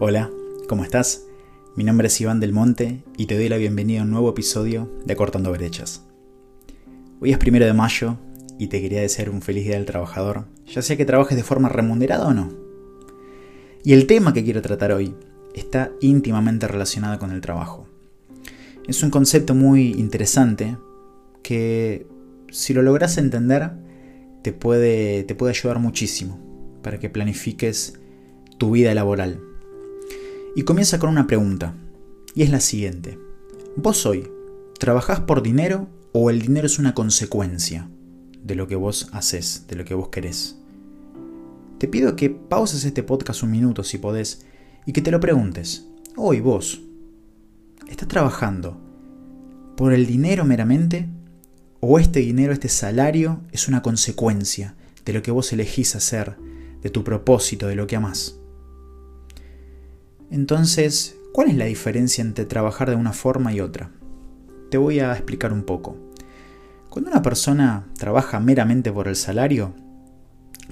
Hola, ¿cómo estás? Mi nombre es Iván del Monte y te doy la bienvenida a un nuevo episodio de Cortando Brechas. Hoy es primero de mayo y te quería desear un feliz día del trabajador, ya sea que trabajes de forma remunerada o no. Y el tema que quiero tratar hoy está íntimamente relacionado con el trabajo. Es un concepto muy interesante que si lo logras entender te puede, te puede ayudar muchísimo para que planifiques tu vida laboral. Y comienza con una pregunta, y es la siguiente. ¿Vos hoy trabajás por dinero o el dinero es una consecuencia de lo que vos haces, de lo que vos querés? Te pido que pauses este podcast un minuto si podés y que te lo preguntes. Hoy vos, ¿estás trabajando por el dinero meramente? ¿O este dinero, este salario, es una consecuencia de lo que vos elegís hacer, de tu propósito, de lo que amás? Entonces, ¿cuál es la diferencia entre trabajar de una forma y otra? Te voy a explicar un poco. Cuando una persona trabaja meramente por el salario,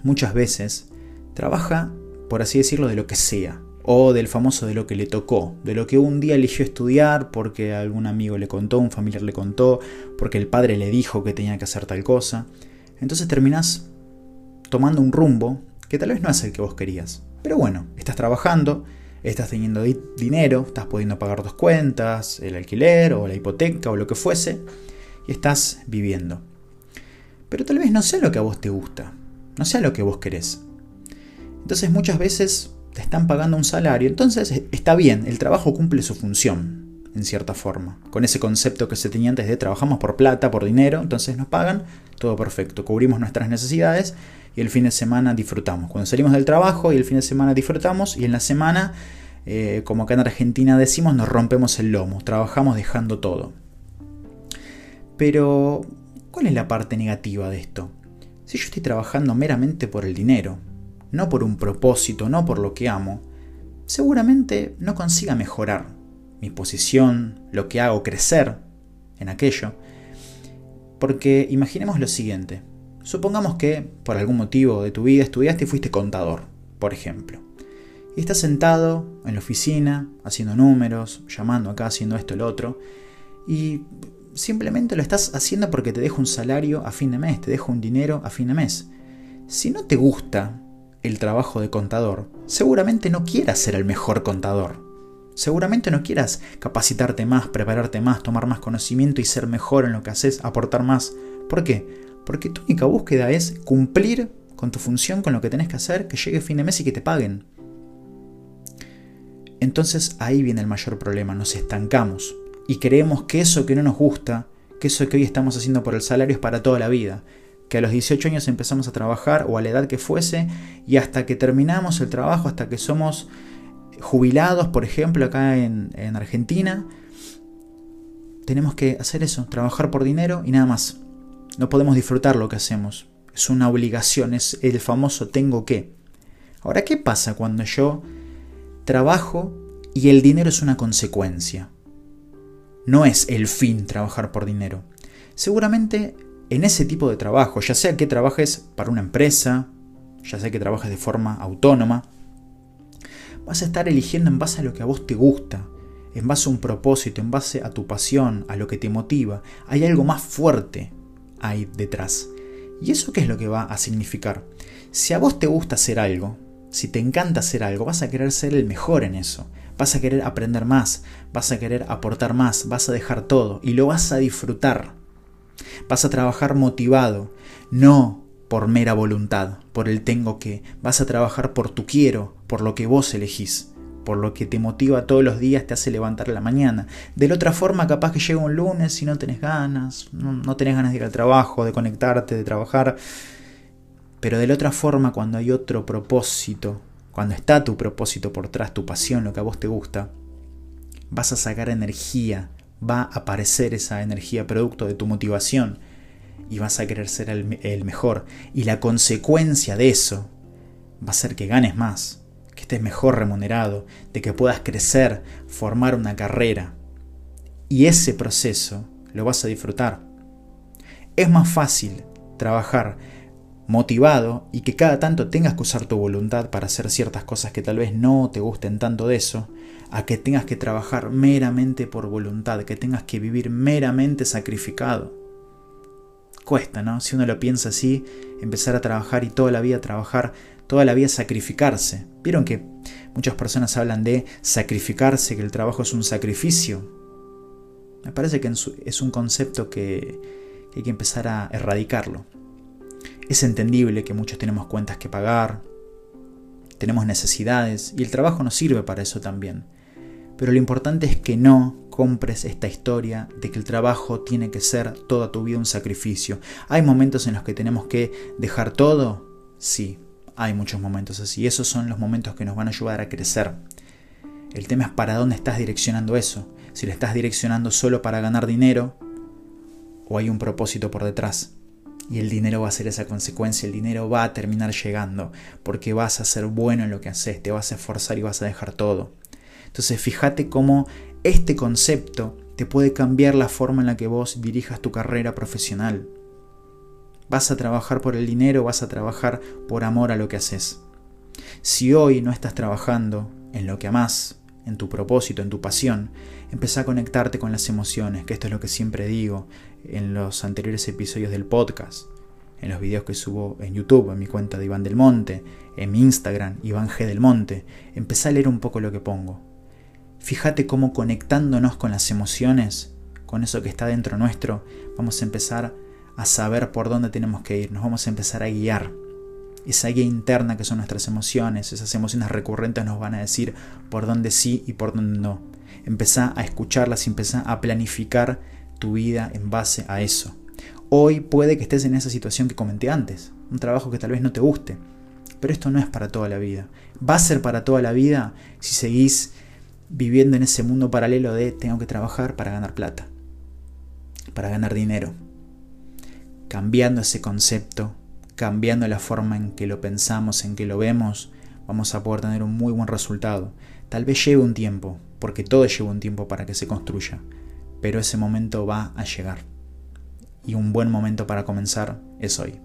muchas veces trabaja, por así decirlo, de lo que sea, o del famoso de lo que le tocó, de lo que un día eligió estudiar porque algún amigo le contó, un familiar le contó, porque el padre le dijo que tenía que hacer tal cosa. Entonces terminás tomando un rumbo que tal vez no es el que vos querías. Pero bueno, estás trabajando, estás teniendo dinero, estás pudiendo pagar tus cuentas, el alquiler o la hipoteca o lo que fuese, y estás viviendo. Pero tal vez no sea lo que a vos te gusta, no sea lo que vos querés. Entonces muchas veces te están pagando un salario, entonces está bien, el trabajo cumple su función, en cierta forma. Con ese concepto que se tenía antes de trabajamos por plata, por dinero, entonces nos pagan, todo perfecto, cubrimos nuestras necesidades y el fin de semana disfrutamos. Cuando salimos del trabajo y el fin de semana disfrutamos y en la semana, eh, como acá en Argentina decimos, nos rompemos el lomo, trabajamos dejando todo. Pero, ¿cuál es la parte negativa de esto? Si yo estoy trabajando meramente por el dinero, no por un propósito, no por lo que amo, seguramente no consiga mejorar mi posición, lo que hago crecer en aquello. Porque imaginemos lo siguiente, Supongamos que, por algún motivo de tu vida, estudiaste y fuiste contador, por ejemplo. Y estás sentado en la oficina, haciendo números, llamando acá, haciendo esto, el otro, y simplemente lo estás haciendo porque te deja un salario a fin de mes, te deja un dinero a fin de mes. Si no te gusta el trabajo de contador, seguramente no quieras ser el mejor contador. Seguramente no quieras capacitarte más, prepararte más, tomar más conocimiento y ser mejor en lo que haces, aportar más. ¿Por qué? Porque tu única búsqueda es cumplir con tu función, con lo que tenés que hacer, que llegue fin de mes y que te paguen. Entonces ahí viene el mayor problema, nos estancamos y creemos que eso que no nos gusta, que eso que hoy estamos haciendo por el salario es para toda la vida, que a los 18 años empezamos a trabajar o a la edad que fuese y hasta que terminamos el trabajo, hasta que somos jubilados, por ejemplo, acá en, en Argentina, tenemos que hacer eso, trabajar por dinero y nada más. No podemos disfrutar lo que hacemos. Es una obligación, es el famoso tengo que. Ahora, ¿qué pasa cuando yo trabajo y el dinero es una consecuencia? No es el fin trabajar por dinero. Seguramente en ese tipo de trabajo, ya sea que trabajes para una empresa, ya sea que trabajes de forma autónoma, vas a estar eligiendo en base a lo que a vos te gusta, en base a un propósito, en base a tu pasión, a lo que te motiva. Hay algo más fuerte hay detrás. ¿Y eso qué es lo que va a significar? Si a vos te gusta hacer algo, si te encanta hacer algo, vas a querer ser el mejor en eso. Vas a querer aprender más, vas a querer aportar más, vas a dejar todo y lo vas a disfrutar. Vas a trabajar motivado, no por mera voluntad, por el tengo que. Vas a trabajar por tu quiero, por lo que vos elegís por lo que te motiva todos los días, te hace levantar la mañana. De la otra forma, capaz que llega un lunes y no tenés ganas, no, tenés ganas de ir al trabajo, de conectarte, de trabajar. Pero de la otra forma, cuando hay otro propósito, cuando está tu propósito por tras, tu pasión, lo que a vos te gusta, vas a sacar energía, va a aparecer esa energía producto de tu motivación y vas a querer ser el mejor. Y la consecuencia de eso va a ser que ganes más, mejor remunerado, de que puedas crecer, formar una carrera. Y ese proceso lo vas a disfrutar. Es más fácil trabajar motivado y que cada tanto tengas que usar tu voluntad para hacer ciertas cosas que tal vez no te gusten tanto de eso, a que tengas que trabajar meramente por voluntad, que tengas que vivir meramente sacrificado. Cuesta, ¿no? Si uno lo piensa así, empezar a trabajar y toda la vida trabajar, toda la vida sacrificarse. ¿Vieron que muchas personas hablan de sacrificarse, que el trabajo es un sacrificio? Me parece que es un concepto que hay que empezar a erradicarlo. Es entendible que muchos tenemos cuentas que pagar, tenemos necesidades y el trabajo nos sirve para eso también. Pero lo importante es que no compres esta historia de que el trabajo tiene que ser toda tu vida un sacrificio. ¿Hay momentos en los que tenemos que dejar todo? Sí, hay muchos momentos así. Esos son los momentos que nos van a ayudar a crecer. El tema es para dónde estás direccionando eso. Si lo estás direccionando solo para ganar dinero o hay un propósito por detrás y el dinero va a ser esa consecuencia, el dinero va a terminar llegando, porque vas a ser bueno en lo que haces, te vas a esforzar y vas a dejar todo. Entonces fíjate cómo este concepto te puede cambiar la forma en la que vos dirijas tu carrera profesional. Vas a trabajar por el dinero, vas a trabajar por amor a lo que haces. Si hoy no estás trabajando en lo que amás, en tu propósito, en tu pasión, empezá a conectarte con las emociones, que esto es lo que siempre digo en los anteriores episodios del podcast, en los videos que subo en YouTube, en mi cuenta de Iván del Monte, en mi Instagram, Iván G del Monte. Empezá a leer un poco lo que pongo. Fíjate cómo conectándonos con las emociones, con eso que está dentro nuestro, vamos a empezar a saber por dónde tenemos que ir, nos vamos a empezar a guiar. Esa guía interna que son nuestras emociones, esas emociones recurrentes nos van a decir por dónde sí y por dónde no. Empezá a escucharlas y empezá a planificar tu vida en base a eso. Hoy puede que estés en esa situación que comenté antes, un trabajo que tal vez no te guste, pero esto no es para toda la vida. Va a ser para toda la vida si seguís viviendo en ese mundo paralelo de tengo que trabajar para ganar plata, para ganar dinero. Cambiando ese concepto, cambiando la forma en que lo pensamos, en que lo vemos, vamos a poder tener un muy buen resultado. Tal vez lleve un tiempo, porque todo lleva un tiempo para que se construya, pero ese momento va a llegar. Y un buen momento para comenzar es hoy.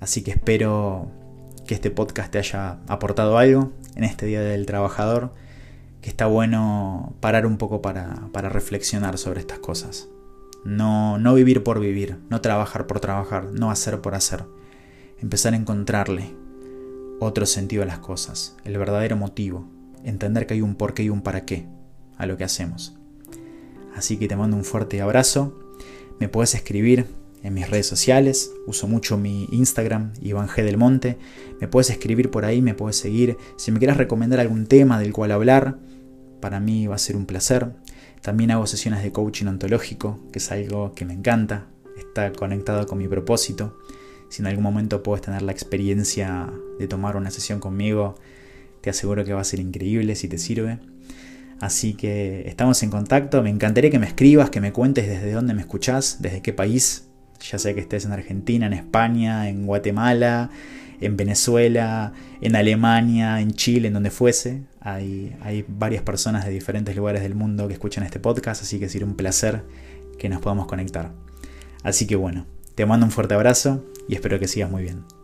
Así que espero que este podcast te haya aportado algo en este Día del Trabajador, que está bueno parar un poco para, para reflexionar sobre estas cosas. No, no vivir por vivir, no trabajar por trabajar, no hacer por hacer. Empezar a encontrarle otro sentido a las cosas, el verdadero motivo, entender que hay un por qué y un para qué a lo que hacemos. Así que te mando un fuerte abrazo. Me puedes escribir en mis redes sociales. Uso mucho mi Instagram, Iván G. del Monte. Me puedes escribir por ahí, me puedes seguir. Si me quieres recomendar algún tema del cual hablar, para mí va a ser un placer. También hago sesiones de coaching ontológico, que es algo que me encanta. Está conectado con mi propósito. Si en algún momento puedes tener la experiencia de tomar una sesión conmigo, te aseguro que va a ser increíble si te sirve. Así que estamos en contacto. Me encantaría que me escribas, que me cuentes desde dónde me escuchás, desde qué país. Ya sea que estés en Argentina, en España, en Guatemala, en Venezuela, en Alemania, en Chile, en donde fuese. Hay, varias personas de diferentes lugares del mundo que escuchan este podcast, así que sería un placer que nos podamos conectar. Así que bueno, te mando un fuerte abrazo y espero que sigas muy bien.